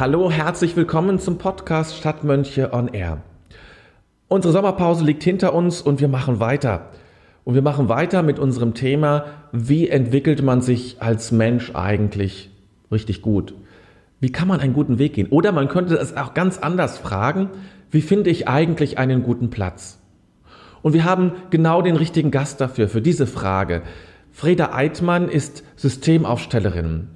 Hallo, herzlich willkommen zum Podcast Stadtmönche on Air. Unsere Sommerpause liegt hinter uns und wir machen weiter. Und wir machen weiter mit unserem Thema, wie entwickelt man sich als Mensch eigentlich richtig gut? Wie kann man einen guten Weg gehen? Oder man könnte es auch ganz anders fragen, wie finde ich eigentlich einen guten Platz? Und wir haben genau den richtigen Gast dafür, für diese Frage. Freda Eitmann ist Systemaufstellerin.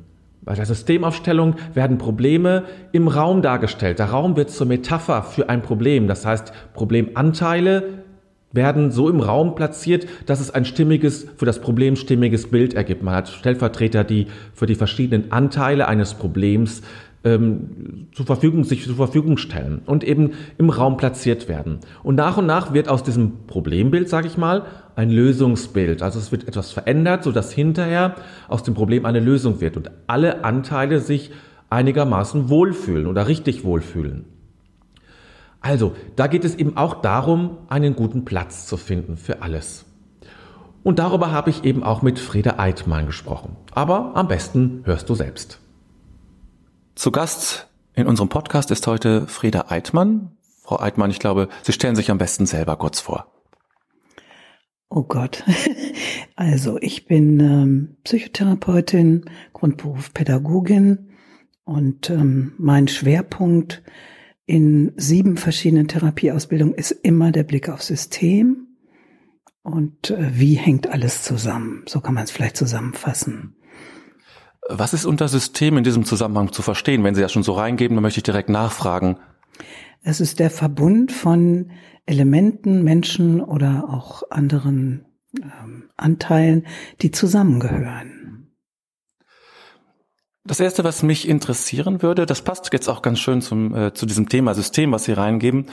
Bei der Systemaufstellung werden Probleme im Raum dargestellt. Der Raum wird zur Metapher für ein Problem. Das heißt, Problemanteile werden so im Raum platziert, dass es ein stimmiges, für das Problem stimmiges Bild ergibt. Man hat Stellvertreter, die für die verschiedenen Anteile eines Problems ähm, zur Verfügung, sich zur Verfügung stellen und eben im Raum platziert werden. Und nach und nach wird aus diesem Problembild, sage ich mal, ein Lösungsbild. Also es wird etwas verändert, sodass hinterher aus dem Problem eine Lösung wird und alle Anteile sich einigermaßen wohlfühlen oder richtig wohlfühlen. Also, da geht es eben auch darum, einen guten Platz zu finden für alles. Und darüber habe ich eben auch mit Frieda Eitmann gesprochen. Aber am besten hörst du selbst. Zu Gast in unserem Podcast ist heute Frieda Eitmann. Frau Eitmann, ich glaube, Sie stellen sich am besten selber kurz vor. Oh Gott. Also ich bin ähm, Psychotherapeutin, Grundberuf Pädagogin und ähm, mein Schwerpunkt in sieben verschiedenen Therapieausbildungen ist immer der Blick auf System und äh, wie hängt alles zusammen. So kann man es vielleicht zusammenfassen. Was ist unter System in diesem Zusammenhang zu verstehen? Wenn Sie das schon so reingeben, dann möchte ich direkt nachfragen. Es ist der Verbund von Elementen, Menschen oder auch anderen ähm, Anteilen, die zusammengehören. Das erste, was mich interessieren würde, das passt jetzt auch ganz schön zum, äh, zu diesem Thema System, was Sie reingeben.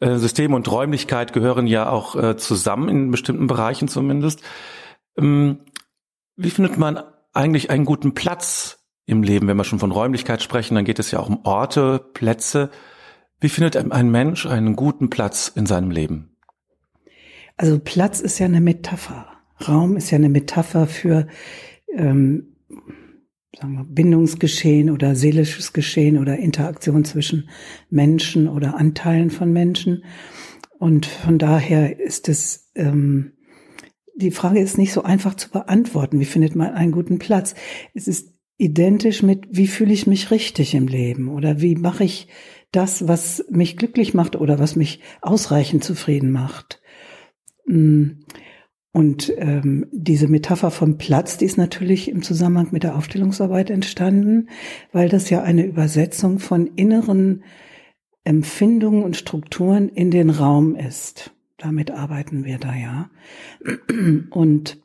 Äh, System und Räumlichkeit gehören ja auch äh, zusammen in bestimmten Bereichen zumindest. Ähm, wie findet man eigentlich einen guten Platz im Leben. Wenn wir schon von Räumlichkeit sprechen, dann geht es ja auch um Orte, Plätze. Wie findet ein Mensch einen guten Platz in seinem Leben? Also Platz ist ja eine Metapher. Raum ist ja eine Metapher für ähm, sagen wir, Bindungsgeschehen oder seelisches Geschehen oder Interaktion zwischen Menschen oder Anteilen von Menschen. Und von daher ist es ähm, die Frage ist nicht so einfach zu beantworten. Wie findet man einen guten Platz? Es ist identisch mit, wie fühle ich mich richtig im Leben oder wie mache ich das, was mich glücklich macht oder was mich ausreichend zufrieden macht. Mm. Und ähm, diese Metapher vom Platz, die ist natürlich im Zusammenhang mit der Aufstellungsarbeit entstanden, weil das ja eine Übersetzung von inneren Empfindungen und Strukturen in den Raum ist. Damit arbeiten wir da ja. Und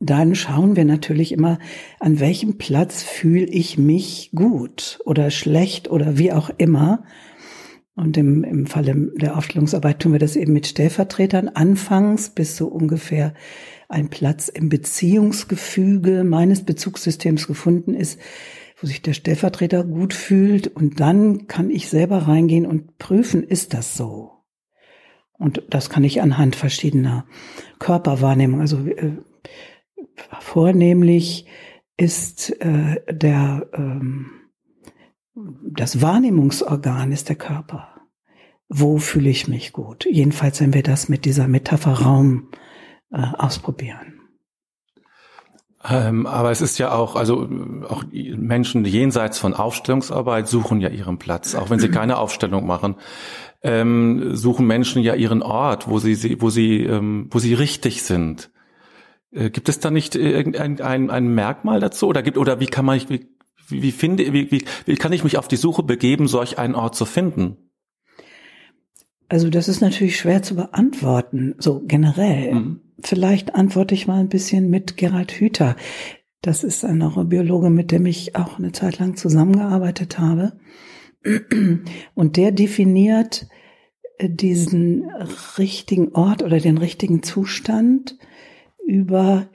dann schauen wir natürlich immer, an welchem Platz fühle ich mich gut oder schlecht oder wie auch immer. Und im, im Falle der Aufstellungsarbeit tun wir das eben mit Stellvertretern anfangs bis so ungefähr ein Platz im Beziehungsgefüge meines Bezugssystems gefunden ist, wo sich der Stellvertreter gut fühlt. Und dann kann ich selber reingehen und prüfen, ist das so? Und das kann ich anhand verschiedener Körperwahrnehmungen. Also äh, vornehmlich ist äh, der ähm, das Wahrnehmungsorgan ist der Körper. Wo fühle ich mich gut? Jedenfalls, wenn wir das mit dieser Metapher Raum äh, ausprobieren. Ähm, aber es ist ja auch, also auch Menschen jenseits von Aufstellungsarbeit suchen ja ihren Platz, auch wenn sie keine Aufstellung machen ähm, suchen Menschen ja ihren Ort, wo sie, wo sie, ähm, wo sie richtig sind. Äh, gibt es da nicht irgendein ein, ein Merkmal dazu oder gibt oder wie kann man wie, wie finde wie, wie, wie kann ich mich auf die Suche begeben, solch einen Ort zu finden? Also das ist natürlich schwer zu beantworten, so generell. Mhm. Vielleicht antworte ich mal ein bisschen mit Gerald Hüther. Das ist ein Neurobiologe, mit dem ich auch eine Zeit lang zusammengearbeitet habe. Und der definiert äh, diesen richtigen Ort oder den richtigen Zustand über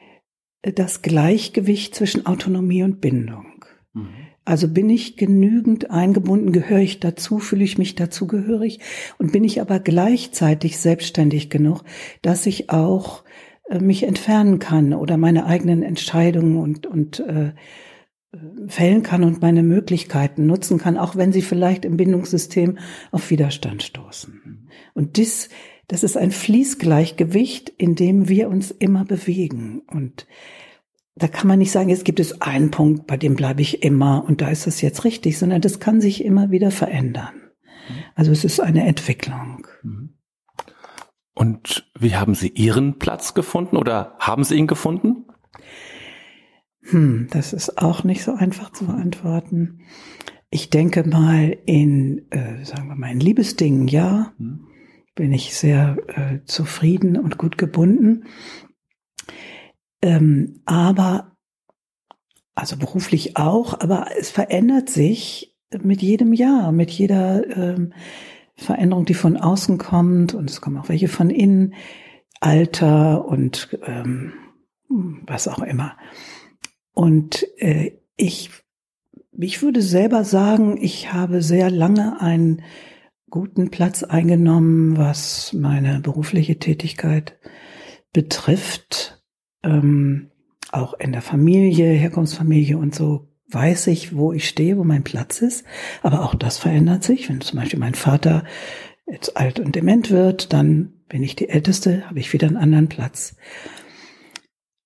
äh, das Gleichgewicht zwischen Autonomie und Bindung. Mhm. Also bin ich genügend eingebunden, gehöre ich dazu, fühle ich mich dazugehörig und bin ich aber gleichzeitig selbstständig genug, dass ich auch äh, mich entfernen kann oder meine eigenen Entscheidungen und, und äh, fällen kann und meine Möglichkeiten nutzen kann, auch wenn sie vielleicht im Bindungssystem auf Widerstand stoßen. Und dies, das ist ein Fließgleichgewicht, in dem wir uns immer bewegen. Und da kann man nicht sagen, jetzt gibt es einen Punkt, bei dem bleibe ich immer und da ist es jetzt richtig, sondern das kann sich immer wieder verändern. Also es ist eine Entwicklung. Und wie haben Sie Ihren Platz gefunden oder haben Sie ihn gefunden? Hm, das ist auch nicht so einfach zu beantworten. Ich denke mal in, äh, sagen wir mal, in Liebesdingen, ja, hm. bin ich sehr äh, zufrieden und gut gebunden. Ähm, aber, also beruflich auch, aber es verändert sich mit jedem Jahr, mit jeder ähm, Veränderung, die von außen kommt und es kommen auch welche von innen, Alter und ähm, was auch immer. Und äh, ich, ich würde selber sagen, ich habe sehr lange einen guten Platz eingenommen, was meine berufliche Tätigkeit betrifft. Ähm, auch in der Familie, Herkunftsfamilie und so weiß ich, wo ich stehe, wo mein Platz ist. Aber auch das verändert sich. Wenn zum Beispiel mein Vater jetzt alt und dement wird, dann bin ich die Älteste, habe ich wieder einen anderen Platz.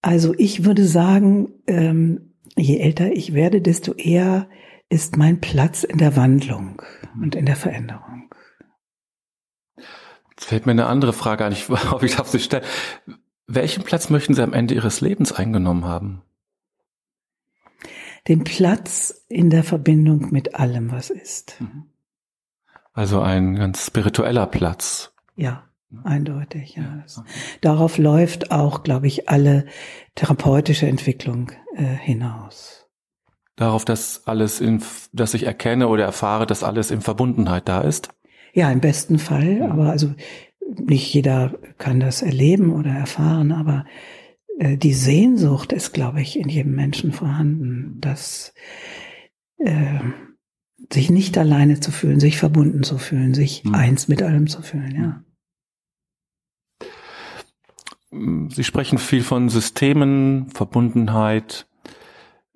Also ich würde sagen, ähm, je älter ich werde, desto eher ist mein Platz in der Wandlung und in der Veränderung. Jetzt fällt mir eine andere Frage ein, ich hoffe, ich darf sie stellen. Welchen Platz möchten Sie am Ende Ihres Lebens eingenommen haben? Den Platz in der Verbindung mit allem, was ist. Mhm. Also ein ganz spiritueller Platz. Ja. Eindeutig, ja. ja okay. Darauf läuft auch, glaube ich, alle therapeutische Entwicklung äh, hinaus. Darauf, dass alles in, dass ich erkenne oder erfahre, dass alles in Verbundenheit da ist? Ja, im besten Fall. Ja. Aber also nicht jeder kann das erleben oder erfahren, aber äh, die Sehnsucht ist, glaube ich, in jedem Menschen vorhanden, dass äh, sich nicht alleine zu fühlen, sich verbunden zu fühlen, sich mhm. eins mit allem zu fühlen, ja. Sie sprechen viel von Systemen, Verbundenheit.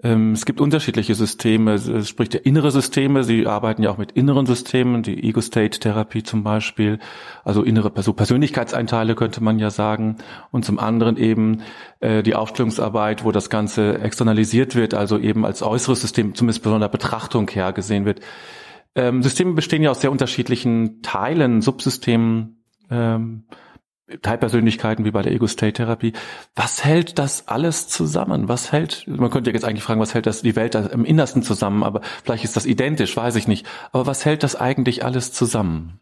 Ähm, es gibt unterschiedliche Systeme. Es spricht ja innere Systeme. Sie arbeiten ja auch mit inneren Systemen, die Ego-State-Therapie zum Beispiel. Also innere Persönlichkeitsanteile könnte man ja sagen. Und zum anderen eben äh, die Aufstellungsarbeit, wo das Ganze externalisiert wird, also eben als äußeres System, zumindest von der Betrachtung her gesehen wird. Ähm, Systeme bestehen ja aus sehr unterschiedlichen Teilen, Subsystemen. Teilpersönlichkeiten wie bei der Ego-State-Therapie. Was hält das alles zusammen? Was hält, man könnte jetzt eigentlich fragen, was hält das die Welt im Innersten zusammen, aber vielleicht ist das identisch, weiß ich nicht. Aber was hält das eigentlich alles zusammen?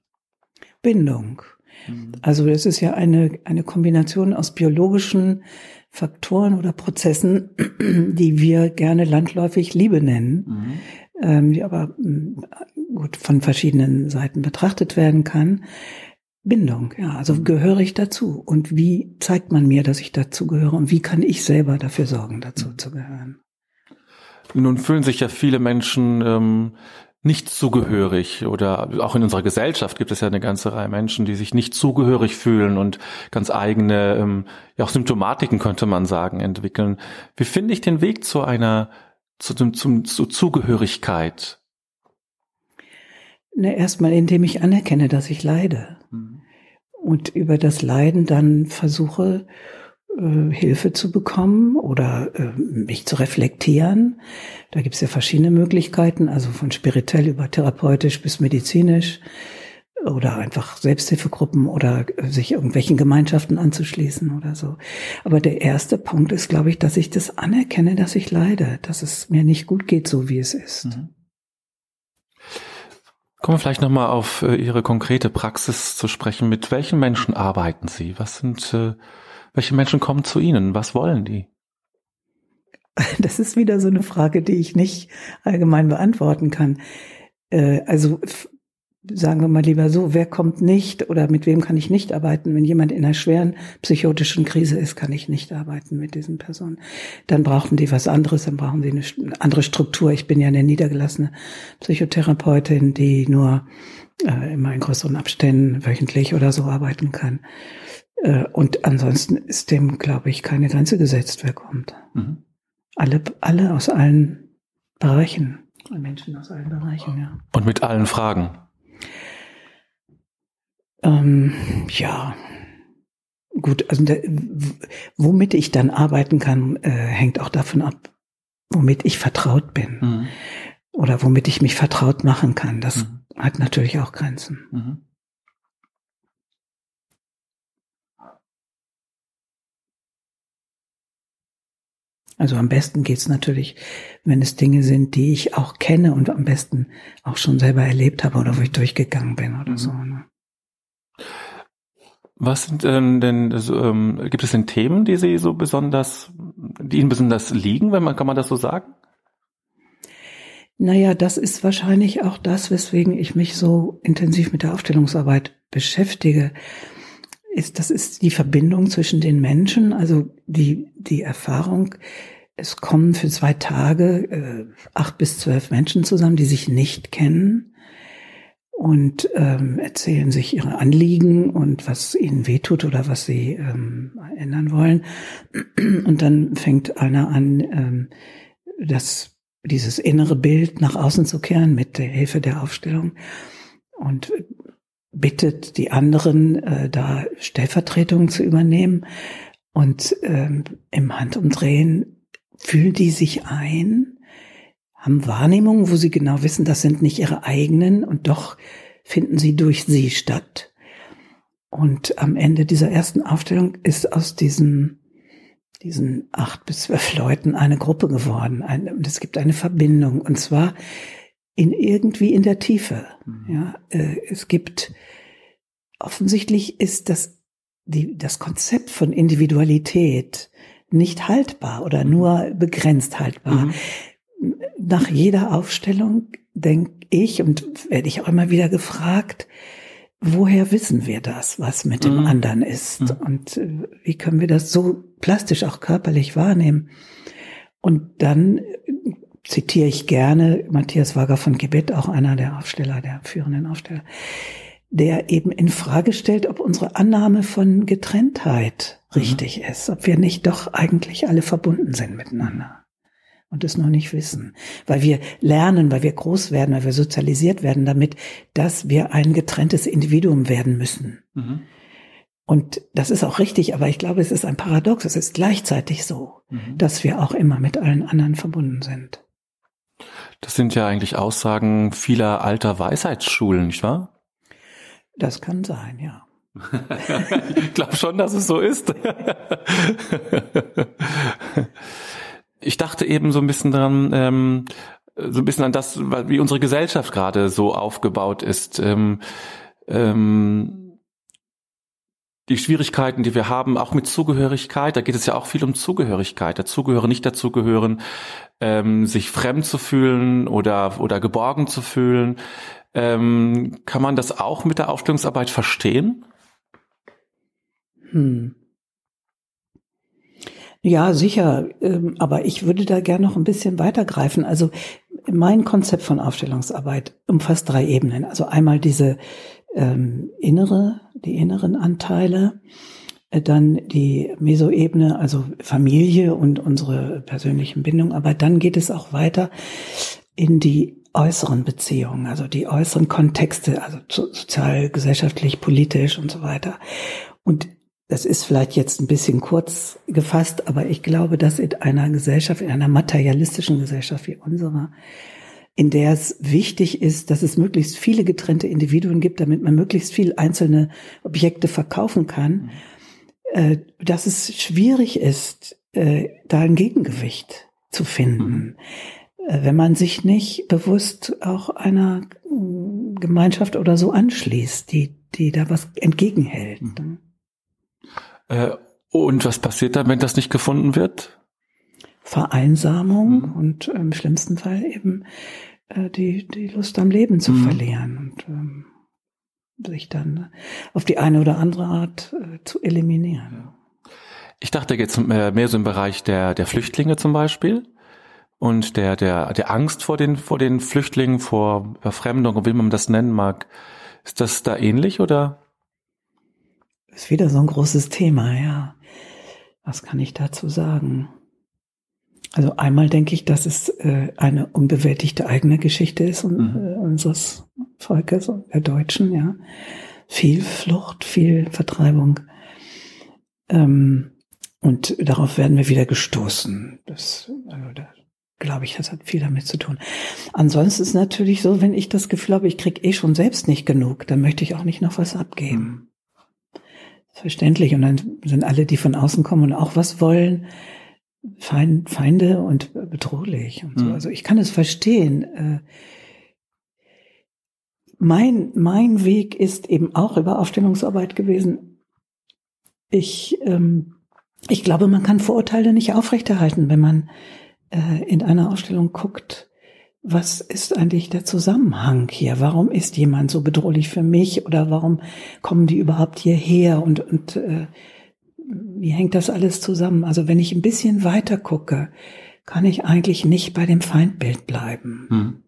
Bindung. Mhm. Also es ist ja eine, eine Kombination aus biologischen Faktoren oder Prozessen, die wir gerne landläufig Liebe nennen, mhm. ähm, die aber mm, gut von verschiedenen Seiten betrachtet werden kann. Bindung, ja. Also mhm. gehöre ich dazu? Und wie zeigt man mir, dass ich dazu gehöre? Und wie kann ich selber dafür sorgen, dazu mhm. zu gehören? Nun fühlen sich ja viele Menschen ähm, nicht zugehörig oder auch in unserer Gesellschaft gibt es ja eine ganze Reihe Menschen, die sich nicht zugehörig fühlen und ganz eigene, ähm, ja auch Symptomatiken könnte man sagen, entwickeln. Wie finde ich den Weg zu einer, zu, zum, zum, zur Zugehörigkeit? Ne, erstmal, indem ich anerkenne, dass ich leide. Und über das Leiden dann versuche, äh, Hilfe zu bekommen oder äh, mich zu reflektieren. Da gibt es ja verschiedene Möglichkeiten, also von spirituell über therapeutisch bis medizinisch oder einfach Selbsthilfegruppen oder äh, sich irgendwelchen Gemeinschaften anzuschließen oder so. Aber der erste Punkt ist, glaube ich, dass ich das anerkenne, dass ich leide, dass es mir nicht gut geht, so wie es ist. Mhm. Kommen wir vielleicht nochmal auf äh, Ihre konkrete Praxis zu sprechen. Mit welchen Menschen arbeiten Sie? Was sind, äh, welche Menschen kommen zu Ihnen? Was wollen die? Das ist wieder so eine Frage, die ich nicht allgemein beantworten kann. Äh, also sagen wir mal lieber so, wer kommt nicht oder mit wem kann ich nicht arbeiten? Wenn jemand in einer schweren psychotischen Krise ist, kann ich nicht arbeiten mit diesen Personen. Dann brauchen die was anderes, dann brauchen sie eine andere Struktur. Ich bin ja eine niedergelassene Psychotherapeutin, die nur äh, immer in größeren Abständen wöchentlich oder so arbeiten kann. Äh, und ansonsten ist dem, glaube ich, keine Grenze gesetzt, wer kommt. Mhm. Alle, alle aus allen Bereichen. Menschen aus allen Bereichen, ja. Und mit allen Fragen. Ähm, ja, gut, also der, womit ich dann arbeiten kann, äh, hängt auch davon ab, womit ich vertraut bin mhm. oder womit ich mich vertraut machen kann. Das mhm. hat natürlich auch Grenzen. Mhm. Also am besten geht's natürlich, wenn es Dinge sind, die ich auch kenne und am besten auch schon selber erlebt habe oder wo ich durchgegangen bin oder mhm. so. Ne? Was sind denn, denn ähm, gibt es denn Themen, die Sie so besonders, die Ihnen besonders liegen, wenn man, kann man das so sagen? Naja, das ist wahrscheinlich auch das, weswegen ich mich so intensiv mit der Aufstellungsarbeit beschäftige. Ist, das ist die Verbindung zwischen den Menschen, also die, die Erfahrung, es kommen für zwei Tage äh, acht bis zwölf Menschen zusammen, die sich nicht kennen und ähm, erzählen sich ihre Anliegen und was ihnen wehtut oder was sie ähm, ändern wollen. Und dann fängt einer an, ähm, das, dieses innere Bild nach außen zu kehren mit der Hilfe der Aufstellung und bittet die anderen, äh, da Stellvertretungen zu übernehmen. Und ähm, im Handumdrehen fühlen die sich ein haben Wahrnehmungen, wo sie genau wissen, das sind nicht ihre eigenen und doch finden sie durch sie statt. Und am Ende dieser ersten Aufstellung ist aus diesen, diesen acht bis zwölf Leuten eine Gruppe geworden. und es gibt eine Verbindung und zwar in irgendwie in der Tiefe. Mhm. Ja, äh, es gibt offensichtlich ist das die, das Konzept von Individualität nicht haltbar oder nur begrenzt haltbar. Mhm nach jeder Aufstellung denke ich und werde ich auch immer wieder gefragt, woher wissen wir das, was mit dem mhm. anderen ist? Mhm. Und äh, wie können wir das so plastisch auch körperlich wahrnehmen? Und dann äh, zitiere ich gerne Matthias Wager von Gebet, auch einer der Aufsteller, der führenden Aufsteller, der eben in Frage stellt, ob unsere Annahme von Getrenntheit mhm. richtig ist, ob wir nicht doch eigentlich alle verbunden sind miteinander und es noch nicht wissen, weil wir lernen, weil wir groß werden, weil wir sozialisiert werden damit, dass wir ein getrenntes Individuum werden müssen. Mhm. Und das ist auch richtig, aber ich glaube, es ist ein Paradox. Es ist gleichzeitig so, mhm. dass wir auch immer mit allen anderen verbunden sind. Das sind ja eigentlich Aussagen vieler alter Weisheitsschulen, nicht wahr? Das kann sein, ja. ich glaube schon, dass es so ist. Ich dachte eben so ein bisschen dran, ähm, so ein bisschen an das, wie unsere Gesellschaft gerade so aufgebaut ist. Ähm, ähm, die Schwierigkeiten, die wir haben, auch mit Zugehörigkeit, da geht es ja auch viel um Zugehörigkeit, dazugehören, nicht dazugehören, ähm, sich fremd zu fühlen oder, oder geborgen zu fühlen. Ähm, kann man das auch mit der Aufstellungsarbeit verstehen? Hm. Ja, sicher. Ähm, aber ich würde da gerne noch ein bisschen weitergreifen. Also mein Konzept von Aufstellungsarbeit umfasst drei Ebenen. Also einmal diese ähm, innere, die inneren Anteile, dann die Mesoebene, also Familie und unsere persönlichen Bindungen. Aber dann geht es auch weiter in die äußeren Beziehungen, also die äußeren Kontexte, also sozial, gesellschaftlich, politisch und so weiter. Und das ist vielleicht jetzt ein bisschen kurz gefasst, aber ich glaube, dass in einer Gesellschaft, in einer materialistischen Gesellschaft wie unserer, in der es wichtig ist, dass es möglichst viele getrennte Individuen gibt, damit man möglichst viel einzelne Objekte verkaufen kann, mhm. Dass es schwierig ist, äh, da ein Gegengewicht zu finden, mhm. Äh, wenn man sich nicht bewusst auch einer Gemeinschaft oder so anschließt, die, die da was entgegenhält. Mhm. Äh, und was passiert dann, wenn das nicht gefunden wird? Vereinsamung mhm. und im schlimmsten Fall eben äh, die, die Lust am Leben zu mhm. verlieren und ähm, sich dann auf die eine oder andere Art äh, zu eliminieren. Ich dachte jetzt äh, mehr so im Bereich der, der Flüchtlinge zum Beispiel und der, der, der Angst vor den, vor den Flüchtlingen, vor Verfremdung, wie man das nennen mag. Ist das da ähnlich oder? Ist wieder so ein großes Thema, ja. Was kann ich dazu sagen? Also einmal denke ich, dass es äh, eine unbewältigte eigene Geschichte ist und, mhm. äh, unseres Volkes der Deutschen, ja. Viel Flucht, viel Vertreibung. Ähm, und darauf werden wir wieder gestoßen. Das, also da glaube ich, das hat viel damit zu tun. Ansonsten ist es natürlich so, wenn ich das Gefühl habe, ich kriege eh schon selbst nicht genug, dann möchte ich auch nicht noch was abgeben. Verständlich. Und dann sind alle, die von außen kommen und auch was wollen, Feinde und bedrohlich und so. Mhm. Also ich kann es verstehen. Mein, mein Weg ist eben auch über Aufstellungsarbeit gewesen. Ich, ähm, ich glaube, man kann Vorurteile nicht aufrechterhalten, wenn man äh, in einer Ausstellung guckt, was ist eigentlich der Zusammenhang hier? Warum ist jemand so bedrohlich für mich oder warum kommen die überhaupt hierher und, und äh, wie hängt das alles zusammen? Also wenn ich ein bisschen weiter gucke, kann ich eigentlich nicht bei dem Feindbild bleiben. Hm.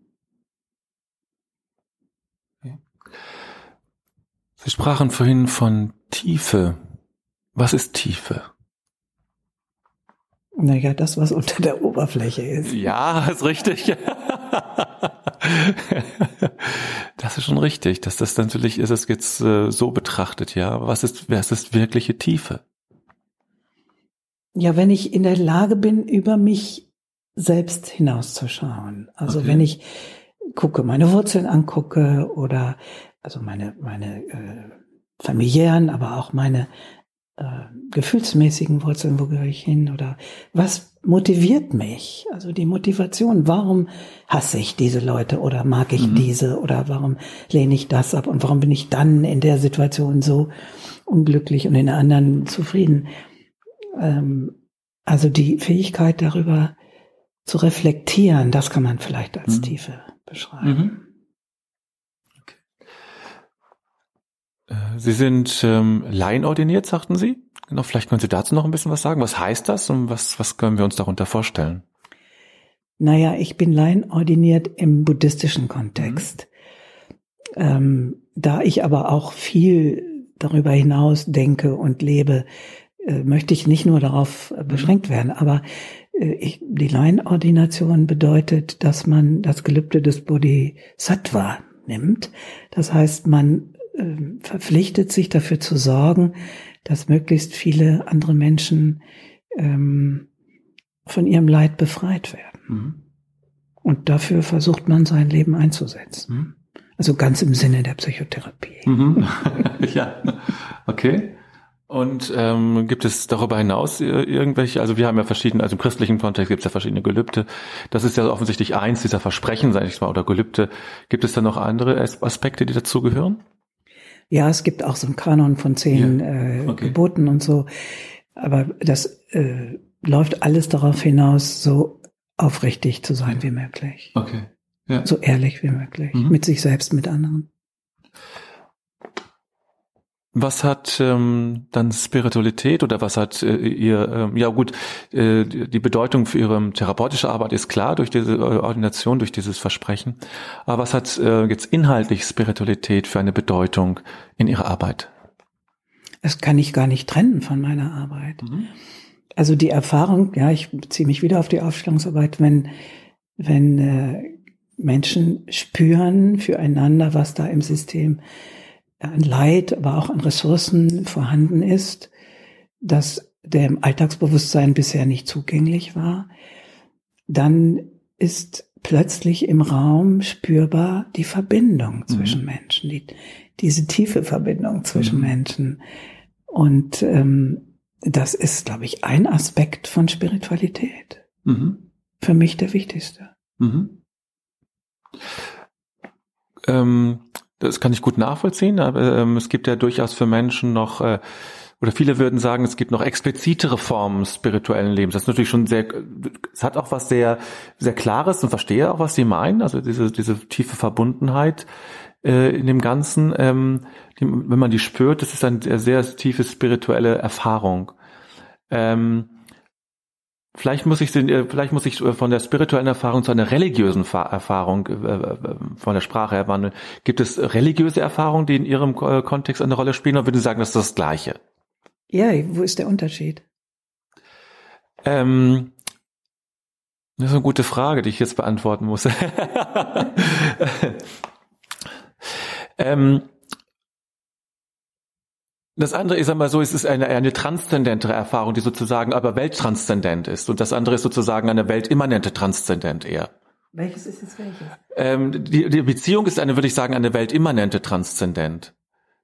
Sie sprachen vorhin von Tiefe. Was ist Tiefe? Naja, das, was unter der Oberfläche ist. Ja, ist richtig. das ist schon richtig, dass das natürlich ist, es jetzt äh, so betrachtet, ja. Was ist, was ist wirkliche Tiefe? Ja, wenn ich in der Lage bin, über mich selbst hinauszuschauen. Also okay. wenn ich gucke, meine Wurzeln angucke oder also meine, meine äh, familiären, aber auch meine äh, gefühlsmäßigen Wurzeln, wo gehöre ich hin oder was motiviert mich? Also die Motivation, warum hasse ich diese Leute oder mag ich mhm. diese oder warum lehne ich das ab und warum bin ich dann in der Situation so unglücklich und in der anderen zufrieden? Ähm, also die Fähigkeit darüber zu reflektieren, das kann man vielleicht als mhm. Tiefe beschreiben. Mhm. Äh, Sie sind ähm, laienordiniert, sagten Sie? Genau, vielleicht können Sie dazu noch ein bisschen was sagen. Was heißt das und was, was können wir uns darunter vorstellen? Naja, ich bin laienordiniert im buddhistischen Kontext. Mhm. Ähm, da ich aber auch viel darüber hinaus denke und lebe, äh, möchte ich nicht nur darauf äh, beschränkt werden. Aber ich, die Laienordination bedeutet, dass man das Gelübde des Bodhisattva nimmt. Das heißt, man ähm, verpflichtet sich dafür zu sorgen, dass möglichst viele andere Menschen ähm, von ihrem Leid befreit werden. Mhm. Und dafür versucht man sein Leben einzusetzen. Mhm. Also ganz im Sinne der Psychotherapie. Mhm. ja, okay. Und ähm, gibt es darüber hinaus irgendwelche, also wir haben ja verschiedene, also im christlichen Kontext gibt es ja verschiedene Gelübde. Das ist ja offensichtlich eins dieser Versprechen, sage ich mal, oder Gelübde. Gibt es da noch andere Aspekte, die dazugehören? Ja, es gibt auch so einen Kanon von zehn ja. äh, okay. Geboten und so. Aber das äh, läuft alles darauf hinaus, so aufrichtig zu sein wie möglich. Okay. Ja. So ehrlich wie möglich. Mhm. Mit sich selbst, mit anderen. Was hat ähm, dann Spiritualität oder was hat äh, ihr, ähm, ja gut, äh, die Bedeutung für ihre therapeutische Arbeit ist klar durch diese Ordination, durch dieses Versprechen. Aber was hat äh, jetzt inhaltlich Spiritualität für eine Bedeutung in ihrer Arbeit? Das kann ich gar nicht trennen von meiner Arbeit. Mhm. Also die Erfahrung, ja, ich beziehe mich wieder auf die Aufstellungsarbeit, wenn, wenn äh, Menschen spüren füreinander, was da im System an Leid, aber auch an Ressourcen vorhanden ist, dass dem Alltagsbewusstsein bisher nicht zugänglich war, dann ist plötzlich im Raum spürbar die Verbindung mhm. zwischen Menschen, die, diese tiefe Verbindung zwischen mhm. Menschen. Und ähm, das ist, glaube ich, ein Aspekt von Spiritualität. Mhm. Für mich der wichtigste. Mhm. Ähm, das kann ich gut nachvollziehen, aber ähm, es gibt ja durchaus für Menschen noch, äh, oder viele würden sagen, es gibt noch explizitere Formen spirituellen Lebens. Das ist natürlich schon sehr, es hat auch was sehr, sehr Klares und verstehe auch, was Sie meinen, also diese, diese tiefe Verbundenheit äh, in dem Ganzen, ähm, die, wenn man die spürt, das ist eine sehr tiefe spirituelle Erfahrung. Ähm, Vielleicht muss ich, äh, vielleicht muss ich äh, von der spirituellen Erfahrung zu einer religiösen Erfahrung äh, von der Sprache her wandeln. Gibt es religiöse Erfahrungen, die in Ihrem Kontext eine Rolle spielen, oder würden Sie sagen, das ist das Gleiche? Ja, wo ist der Unterschied? Ähm, Das ist eine gute Frage, die ich jetzt beantworten muss. ähm, das andere ist einmal so, es ist eine, eine transzendentere Erfahrung, die sozusagen aber welttranszendent ist. Und das andere ist sozusagen eine weltimmanente Transzendent eher. Welches ist es welches? Ähm, die, die Beziehung ist eine, würde ich sagen, eine weltimmanente Transzendent.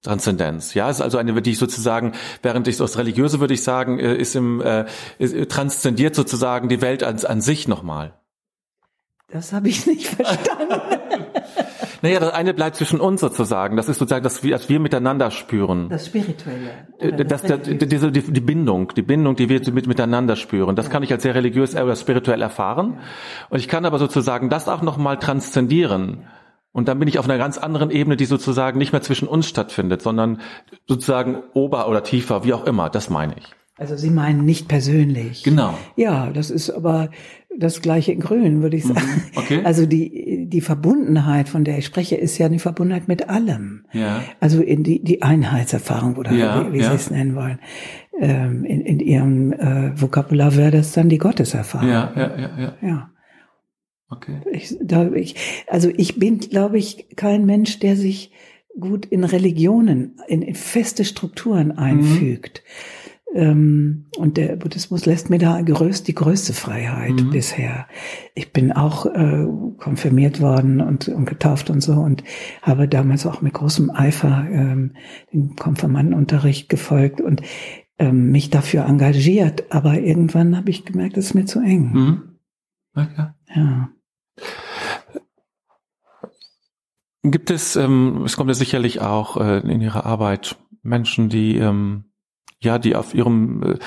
Transzendenz. Ja, ist also eine, die ich sozusagen, während ich aus religiöse würde ich sagen, äh, ist im äh, ist, äh, transzendiert sozusagen die Welt an, an sich nochmal. Das habe ich nicht verstanden. Naja, das eine bleibt zwischen uns sozusagen. Das ist sozusagen, dass wir, dass wir miteinander spüren. Das Spirituelle. Äh, das, das, diese, die, die Bindung, die Bindung, die wir mit, miteinander spüren. Das ja. kann ich als sehr religiös oder spirituell erfahren. Ja. Und ich kann aber sozusagen das auch nochmal transzendieren. Ja und dann bin ich auf einer ganz anderen Ebene, die sozusagen nicht mehr zwischen uns stattfindet, sondern sozusagen ober oder tiefer, wie auch immer. Das meine ich. Also Sie meinen nicht persönlich. Genau. Ja, das ist aber das gleiche in Grün, würde ich mhm. sagen. Okay. Also die, die Verbundenheit, von der ich spreche, ist ja die Verbundenheit mit allem. Ja. Also in die, die Einheitserfahrung oder ja, wie, wie ja. Sie es nennen wollen. Ähm, in, in Ihrem äh, Vokabular wäre das dann die Gotteserfahrung. Ja, ja, ja, ja. ja. Okay. Ich, da, ich, also ich bin, glaube ich, kein Mensch, der sich gut in Religionen, in, in feste Strukturen mhm. einfügt. Mhm. Ähm, und der Buddhismus lässt mir da größt, die größte Freiheit mhm. bisher. Ich bin auch äh, konfirmiert worden und, und getauft und so und habe damals auch mit großem Eifer ähm, den Konfirmandenunterricht gefolgt und ähm, mich dafür engagiert. Aber irgendwann habe ich gemerkt, es ist mir zu eng. Mhm. Okay. Ja. Gibt es, ähm, es kommt ja sicherlich auch äh, in Ihrer Arbeit Menschen, die ähm, ja, die auf ihrem äh,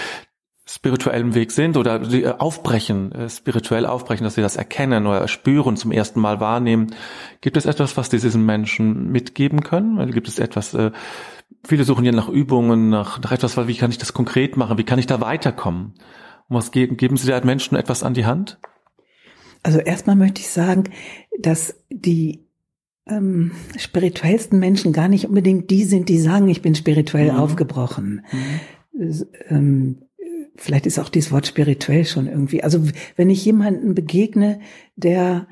spirituellen Weg sind oder die äh, aufbrechen, äh, spirituell aufbrechen, dass sie das erkennen oder spüren, zum ersten Mal wahrnehmen. Gibt es etwas, was die diesen Menschen mitgeben können? Gibt es etwas, viele suchen ja nach Übungen, nach, nach etwas, wie kann ich das konkret machen? Wie kann ich da weiterkommen? Und was geben, geben Sie da Menschen etwas an die Hand? Also erstmal möchte ich sagen, dass die ähm, spirituellsten Menschen gar nicht unbedingt die sind, die sagen, ich bin spirituell mhm. aufgebrochen. Mhm. Ähm, vielleicht ist auch dieses Wort spirituell schon irgendwie. Also wenn ich jemanden begegne, der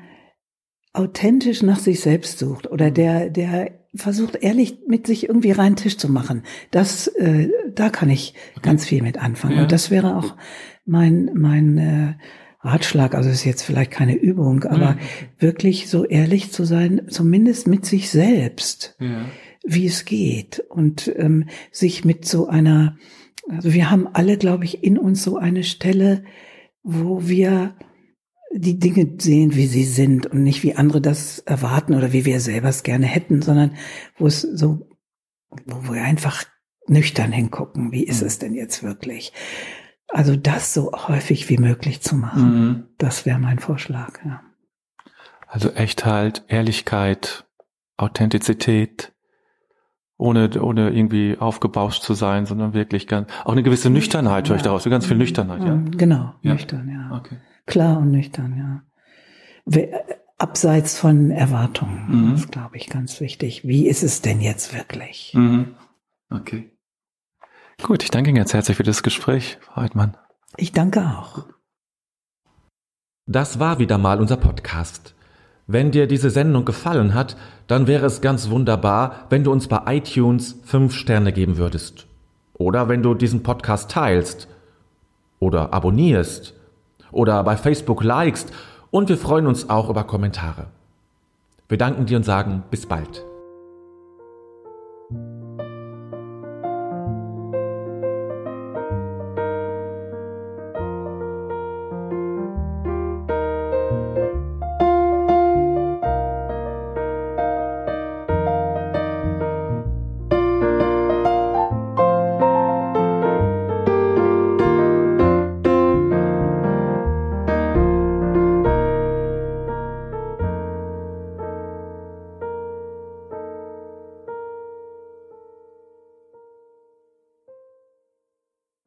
authentisch nach sich selbst sucht oder mhm. der, der versucht ehrlich mit sich irgendwie reinen Tisch zu machen, das, äh, da kann ich ganz viel mit anfangen. Ja. Und das wäre auch mein, mein äh, Ratschlag, also ist jetzt vielleicht keine Übung, aber mhm. wirklich so ehrlich zu sein, zumindest mit sich selbst, ja. wie es geht und ähm, sich mit so einer, also wir haben alle, glaube ich, in uns so eine Stelle, wo wir die Dinge sehen, wie sie sind und nicht wie andere das erwarten oder wie wir selber es gerne hätten, sondern wo es so, wo wir einfach nüchtern hingucken, wie ist mhm. es denn jetzt wirklich? Also das so häufig wie möglich zu machen. Mhm. Das wäre mein Vorschlag. Ja. Also Echtheit, Ehrlichkeit, Authentizität, ohne, ohne irgendwie aufgebauscht zu sein, sondern wirklich ganz, auch eine gewisse Nüchternheit ja. höre ich daraus, ganz viel Nüchternheit, ja. Mhm. Genau, ja. nüchtern, ja. Okay. Klar und nüchtern, ja. Abseits von Erwartungen, mhm. das glaube ich ganz wichtig. Wie ist es denn jetzt wirklich? Mhm. Okay. Gut, ich danke Ihnen ganz herzlich für das Gespräch, Frau Heidmann. Ich danke auch. Das war wieder mal unser Podcast. Wenn dir diese Sendung gefallen hat, dann wäre es ganz wunderbar, wenn du uns bei iTunes fünf Sterne geben würdest. Oder wenn du diesen Podcast teilst. Oder abonnierst. Oder bei Facebook likest. Und wir freuen uns auch über Kommentare. Wir danken dir und sagen bis bald.